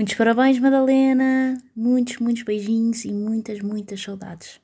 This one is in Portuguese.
Muitos parabéns, Madalena. Muitos, muitos beijinhos e muitas, muitas saudades.